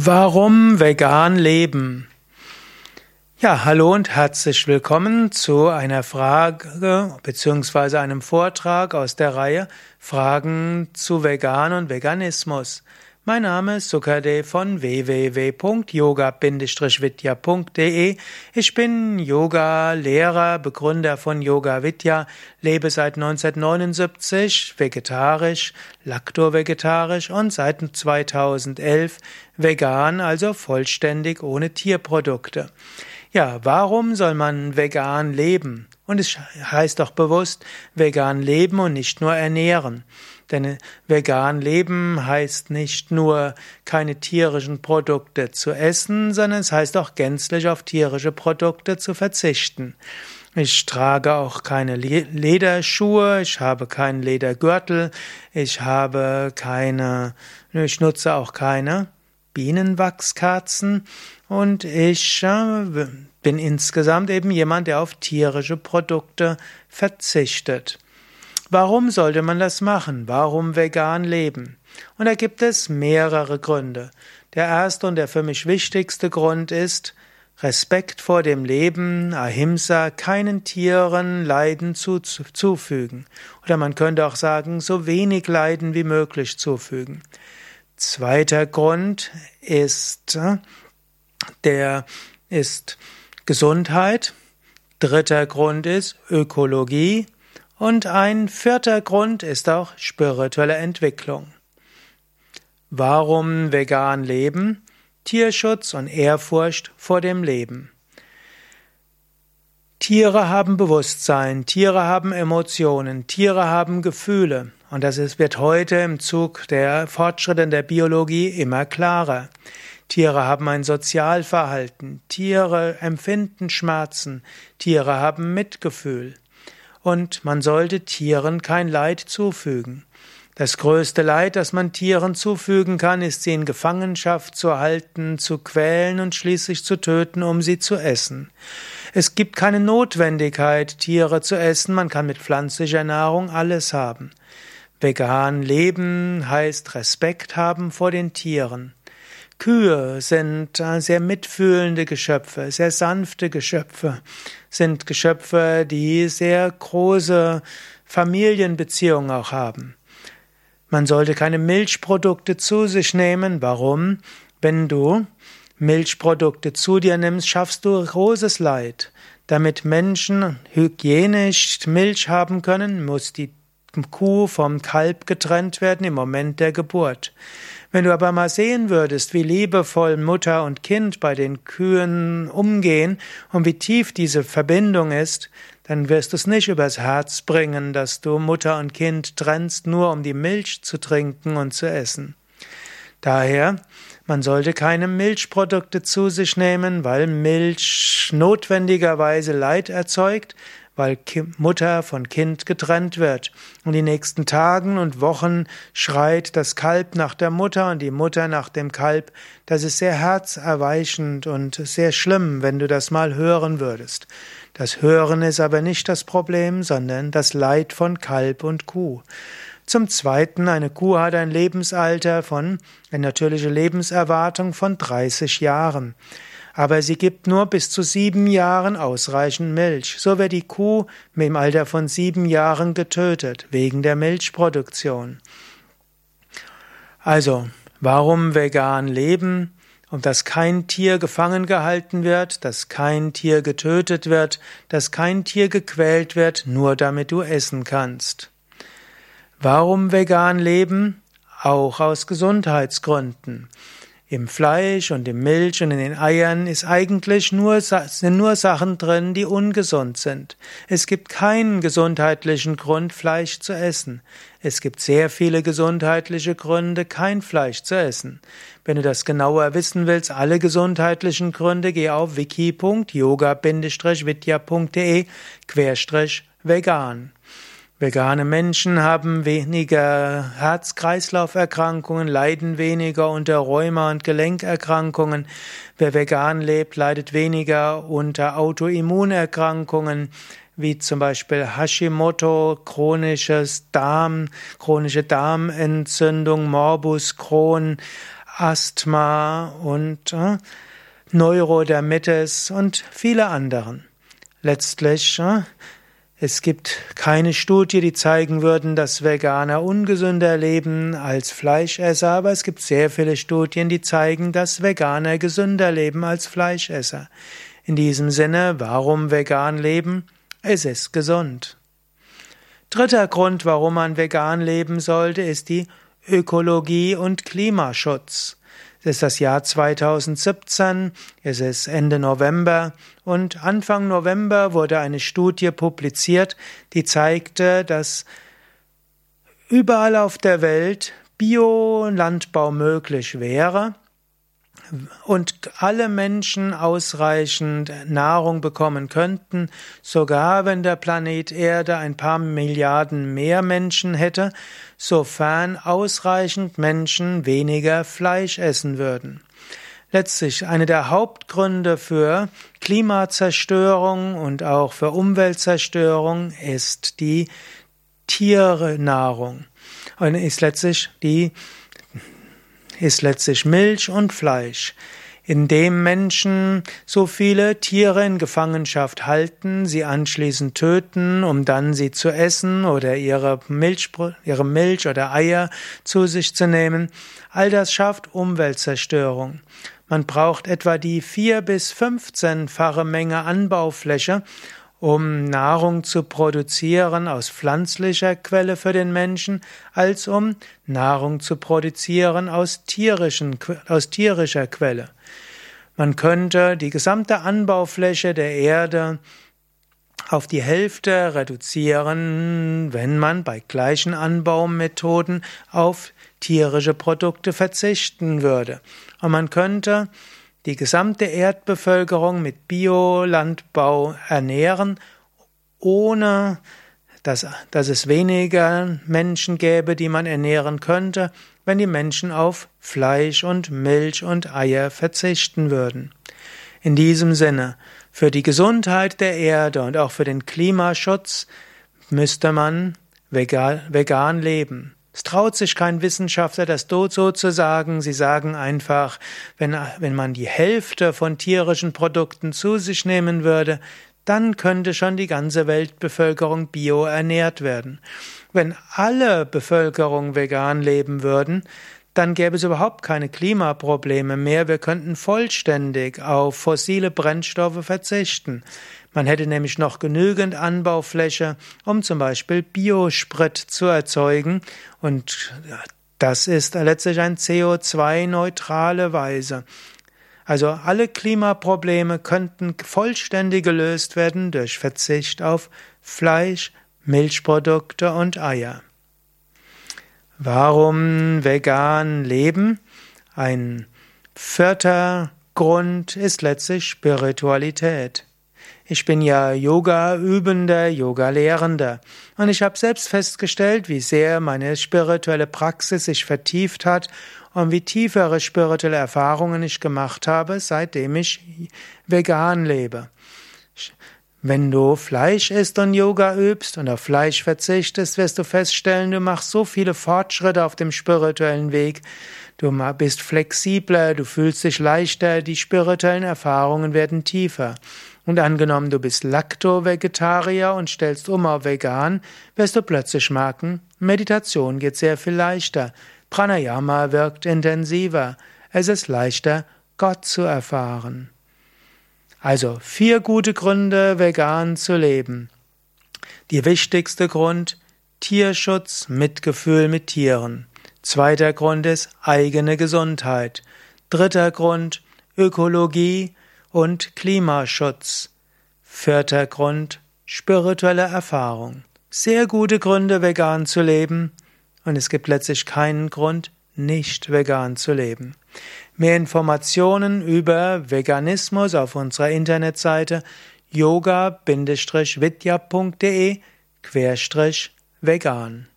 Warum vegan leben? Ja, hallo und herzlich willkommen zu einer Frage bzw. einem Vortrag aus der Reihe Fragen zu Vegan und Veganismus. Mein Name ist Sukade von www.yoga-vidya.de. Ich bin Yoga-Lehrer, Begründer von Yoga Vidya, lebe seit 1979 vegetarisch, lakto-vegetarisch und seit 2011 vegan, also vollständig ohne Tierprodukte. Ja, warum soll man vegan leben? Und es heißt doch bewusst vegan leben und nicht nur ernähren. Denn vegan leben heißt nicht nur keine tierischen Produkte zu essen, sondern es heißt auch gänzlich auf tierische Produkte zu verzichten. Ich trage auch keine Lederschuhe, ich habe keinen Ledergürtel, ich habe keine, ich nutze auch keine Bienenwachskerzen und ich äh, bin insgesamt eben jemand, der auf tierische Produkte verzichtet. Warum sollte man das machen? Warum vegan leben? Und da gibt es mehrere Gründe. Der erste und der für mich wichtigste Grund ist Respekt vor dem Leben, Ahimsa, keinen Tieren Leiden zufügen. Oder man könnte auch sagen, so wenig Leiden wie möglich zufügen. Zweiter Grund ist der ist Gesundheit. Dritter Grund ist Ökologie. Und ein vierter Grund ist auch spirituelle Entwicklung. Warum vegan leben? Tierschutz und Ehrfurcht vor dem Leben. Tiere haben Bewusstsein, Tiere haben Emotionen, Tiere haben Gefühle. Und das wird heute im Zug der Fortschritte in der Biologie immer klarer. Tiere haben ein Sozialverhalten, Tiere empfinden Schmerzen, Tiere haben Mitgefühl. Und man sollte Tieren kein Leid zufügen. Das größte Leid, das man Tieren zufügen kann, ist sie in Gefangenschaft zu halten, zu quälen und schließlich zu töten, um sie zu essen. Es gibt keine Notwendigkeit, Tiere zu essen, man kann mit pflanzlicher Nahrung alles haben. Vegan leben heißt Respekt haben vor den Tieren. Kühe sind äh, sehr mitfühlende Geschöpfe, sehr sanfte Geschöpfe, sind Geschöpfe, die sehr große Familienbeziehungen auch haben. Man sollte keine Milchprodukte zu sich nehmen. Warum? Wenn du Milchprodukte zu dir nimmst, schaffst du großes Leid. Damit Menschen hygienisch Milch haben können, muss die Kuh vom Kalb getrennt werden im Moment der Geburt. Wenn du aber mal sehen würdest, wie liebevoll Mutter und Kind bei den Kühen umgehen und wie tief diese Verbindung ist, dann wirst du es nicht übers Herz bringen, dass du Mutter und Kind trennst, nur um die Milch zu trinken und zu essen. Daher, man sollte keine Milchprodukte zu sich nehmen, weil Milch notwendigerweise Leid erzeugt, weil Mutter von Kind getrennt wird. Und die nächsten Tagen und Wochen schreit das Kalb nach der Mutter und die Mutter nach dem Kalb. Das ist sehr herzerweichend und sehr schlimm, wenn du das mal hören würdest. Das Hören ist aber nicht das Problem, sondern das Leid von Kalb und Kuh. Zum Zweiten, eine Kuh hat ein Lebensalter von, eine natürliche Lebenserwartung von 30 Jahren aber sie gibt nur bis zu sieben Jahren ausreichend Milch. So wird die Kuh im Alter von sieben Jahren getötet, wegen der Milchproduktion. Also, warum vegan leben? Um dass kein Tier gefangen gehalten wird, dass kein Tier getötet wird, dass kein Tier gequält wird, nur damit du essen kannst. Warum vegan leben? Auch aus Gesundheitsgründen. Im Fleisch und im Milch und in den Eiern ist eigentlich nur, sind nur Sachen drin, die ungesund sind. Es gibt keinen gesundheitlichen Grund, Fleisch zu essen. Es gibt sehr viele gesundheitliche Gründe, kein Fleisch zu essen. Wenn du das genauer wissen willst, alle gesundheitlichen Gründe, geh auf wiki.yoga-vidya.de vegan. Vegane Menschen haben weniger Herz-Kreislauf-Erkrankungen, leiden weniger unter Rheuma- und Gelenkerkrankungen. Wer vegan lebt, leidet weniger unter Autoimmunerkrankungen, wie zum Beispiel Hashimoto, chronisches Darm, chronische Darmentzündung, Morbus Crohn, Asthma und äh, Neurodermitis und viele anderen. Letztlich, äh, es gibt keine Studie, die zeigen würden, dass Veganer ungesünder leben als Fleischesser, aber es gibt sehr viele Studien, die zeigen, dass Veganer gesünder leben als Fleischesser. In diesem Sinne, warum vegan leben? Es ist gesund. Dritter Grund, warum man vegan leben sollte, ist die Ökologie und Klimaschutz. Es ist das Jahr 2017, es ist Ende November und Anfang November wurde eine Studie publiziert, die zeigte, dass überall auf der Welt Biolandbau möglich wäre und alle Menschen ausreichend Nahrung bekommen könnten, sogar wenn der Planet Erde ein paar Milliarden mehr Menschen hätte, sofern ausreichend Menschen weniger Fleisch essen würden. Letztlich eine der Hauptgründe für Klimazerstörung und auch für Umweltzerstörung ist die Tiernahrung und ist letztlich die ist letztlich Milch und Fleisch. Indem Menschen so viele Tiere in Gefangenschaft halten, sie anschließend töten, um dann sie zu essen oder ihre Milch, ihre Milch oder Eier zu sich zu nehmen, all das schafft Umweltzerstörung. Man braucht etwa die vier bis fünfzehnfache Menge Anbaufläche, um Nahrung zu produzieren aus pflanzlicher Quelle für den Menschen, als um Nahrung zu produzieren aus, tierischen, aus tierischer Quelle. Man könnte die gesamte Anbaufläche der Erde auf die Hälfte reduzieren, wenn man bei gleichen Anbaumethoden auf tierische Produkte verzichten würde. Und man könnte die gesamte Erdbevölkerung mit Biolandbau ernähren, ohne dass, dass es weniger Menschen gäbe, die man ernähren könnte, wenn die Menschen auf Fleisch und Milch und Eier verzichten würden. In diesem Sinne, für die Gesundheit der Erde und auch für den Klimaschutz müsste man vegan, vegan leben. Es traut sich kein Wissenschaftler, das so zu sagen. Sie sagen einfach, wenn, wenn man die Hälfte von tierischen Produkten zu sich nehmen würde, dann könnte schon die ganze Weltbevölkerung bio ernährt werden. Wenn alle Bevölkerung vegan leben würden, dann gäbe es überhaupt keine Klimaprobleme mehr. Wir könnten vollständig auf fossile Brennstoffe verzichten. Man hätte nämlich noch genügend Anbaufläche, um zum Beispiel Biosprit zu erzeugen und das ist letztlich eine CO2-neutrale Weise. Also alle Klimaprobleme könnten vollständig gelöst werden durch Verzicht auf Fleisch, Milchprodukte und Eier. Warum vegan leben? Ein vierter Grund ist letztlich Spiritualität. Ich bin ja Yoga-Übender, Yoga-Lehrender. Und ich habe selbst festgestellt, wie sehr meine spirituelle Praxis sich vertieft hat und wie tiefere spirituelle Erfahrungen ich gemacht habe, seitdem ich vegan lebe. Wenn du Fleisch isst und Yoga übst und auf Fleisch verzichtest, wirst du feststellen, du machst so viele Fortschritte auf dem spirituellen Weg. Du bist flexibler, du fühlst dich leichter, die spirituellen Erfahrungen werden tiefer. Und angenommen, du bist Lacto-Vegetarier und stellst um auf vegan, wirst du plötzlich merken, Meditation geht sehr viel leichter. Pranayama wirkt intensiver. Es ist leichter, Gott zu erfahren. Also vier gute Gründe, vegan zu leben. Der wichtigste Grund, Tierschutz, Mitgefühl mit Tieren. Zweiter Grund ist eigene Gesundheit. Dritter Grund, Ökologie, und Klimaschutz. Vierter Grund spirituelle Erfahrung. Sehr gute Gründe, vegan zu leben, und es gibt letztlich keinen Grund, nicht vegan zu leben. Mehr Informationen über Veganismus auf unserer Internetseite yoga-vidya.de vegan